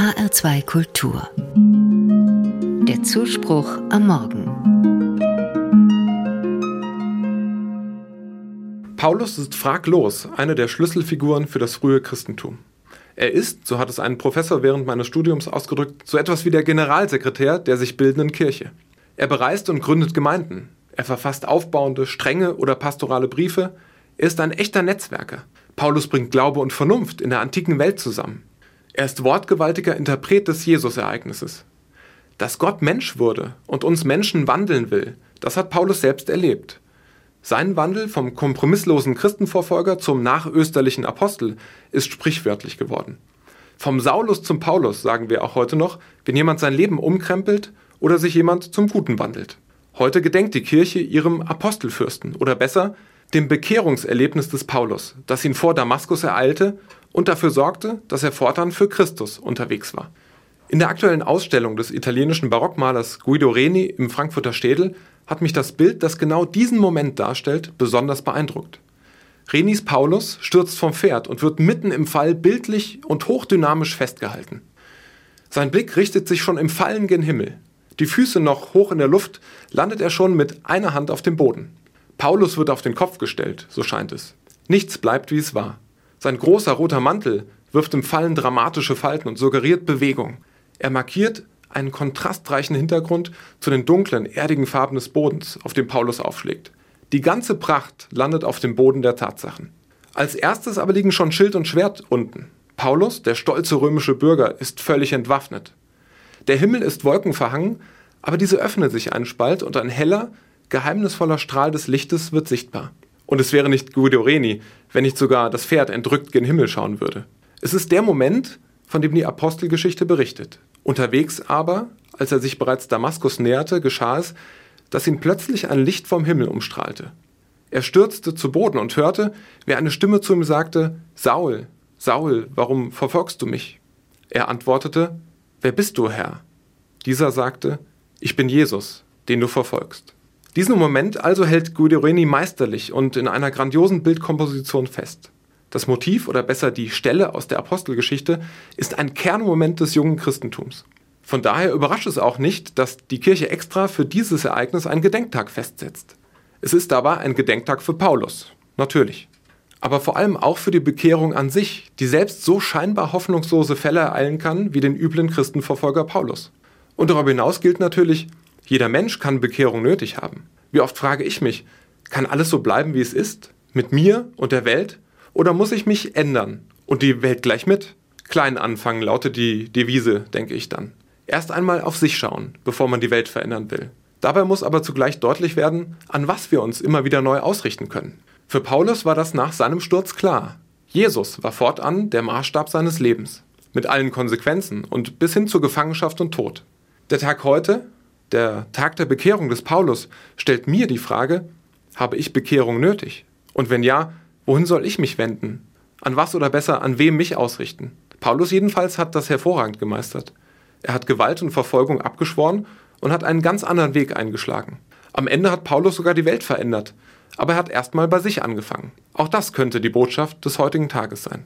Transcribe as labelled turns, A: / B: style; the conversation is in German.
A: HR2 Kultur. Der Zuspruch am Morgen.
B: Paulus ist fraglos eine der Schlüsselfiguren für das frühe Christentum. Er ist, so hat es ein Professor während meines Studiums ausgedrückt, so etwas wie der Generalsekretär der sich bildenden Kirche. Er bereist und gründet Gemeinden. Er verfasst aufbauende, strenge oder pastorale Briefe. Er ist ein echter Netzwerker. Paulus bringt Glaube und Vernunft in der antiken Welt zusammen. Er ist wortgewaltiger Interpret des Jesus-Ereignisses. Dass Gott Mensch wurde und uns Menschen wandeln will, das hat Paulus selbst erlebt. Sein Wandel vom kompromisslosen Christenvorfolger zum nachösterlichen Apostel ist sprichwörtlich geworden. Vom Saulus zum Paulus sagen wir auch heute noch, wenn jemand sein Leben umkrempelt oder sich jemand zum Guten wandelt. Heute gedenkt die Kirche ihrem Apostelfürsten oder besser dem Bekehrungserlebnis des Paulus, das ihn vor Damaskus ereilte und dafür sorgte, dass er fortan für Christus unterwegs war. In der aktuellen Ausstellung des italienischen Barockmalers Guido Reni im Frankfurter Städel hat mich das Bild, das genau diesen Moment darstellt, besonders beeindruckt. Renis Paulus stürzt vom Pferd und wird mitten im Fall bildlich und hochdynamisch festgehalten. Sein Blick richtet sich schon im Fallen gen Himmel. Die Füße noch hoch in der Luft, landet er schon mit einer Hand auf dem Boden. Paulus wird auf den Kopf gestellt, so scheint es. Nichts bleibt, wie es war. Sein großer roter Mantel wirft im Fallen dramatische Falten und suggeriert Bewegung. Er markiert einen kontrastreichen Hintergrund zu den dunklen, erdigen Farben des Bodens, auf dem Paulus aufschlägt. Die ganze Pracht landet auf dem Boden der Tatsachen. Als erstes aber liegen schon Schild und Schwert unten. Paulus, der stolze römische Bürger, ist völlig entwaffnet. Der Himmel ist wolkenverhangen, aber diese öffnet sich einen Spalt und ein heller, geheimnisvoller Strahl des Lichtes wird sichtbar. Und es wäre nicht Guido Reni, wenn nicht sogar das Pferd entrückt gen Himmel schauen würde. Es ist der Moment, von dem die Apostelgeschichte berichtet. Unterwegs aber, als er sich bereits Damaskus näherte, geschah es, dass ihn plötzlich ein Licht vom Himmel umstrahlte. Er stürzte zu Boden und hörte, wie eine Stimme zu ihm sagte, Saul, Saul, warum verfolgst du mich? Er antwortete, Wer bist du, Herr? Dieser sagte, Ich bin Jesus, den du verfolgst. Diesen Moment also hält Guido meisterlich und in einer grandiosen Bildkomposition fest. Das Motiv oder besser die Stelle aus der Apostelgeschichte ist ein Kernmoment des jungen Christentums. Von daher überrascht es auch nicht, dass die Kirche extra für dieses Ereignis einen Gedenktag festsetzt. Es ist dabei ein Gedenktag für Paulus, natürlich. Aber vor allem auch für die Bekehrung an sich, die selbst so scheinbar hoffnungslose Fälle ereilen kann wie den üblen Christenverfolger Paulus. Und darüber hinaus gilt natürlich, jeder Mensch kann Bekehrung nötig haben. Wie oft frage ich mich, kann alles so bleiben, wie es ist? Mit mir und der Welt? Oder muss ich mich ändern? Und die Welt gleich mit? Klein anfangen lautet die Devise, denke ich dann. Erst einmal auf sich schauen, bevor man die Welt verändern will. Dabei muss aber zugleich deutlich werden, an was wir uns immer wieder neu ausrichten können. Für Paulus war das nach seinem Sturz klar. Jesus war fortan der Maßstab seines Lebens, mit allen Konsequenzen und bis hin zur Gefangenschaft und Tod. Der Tag heute, der Tag der Bekehrung des Paulus stellt mir die Frage, habe ich Bekehrung nötig? Und wenn ja, wohin soll ich mich wenden? An was oder besser, an wem mich ausrichten? Paulus jedenfalls hat das hervorragend gemeistert. Er hat Gewalt und Verfolgung abgeschworen und hat einen ganz anderen Weg eingeschlagen. Am Ende hat Paulus sogar die Welt verändert, aber er hat erstmal bei sich angefangen. Auch das könnte die Botschaft des heutigen Tages sein.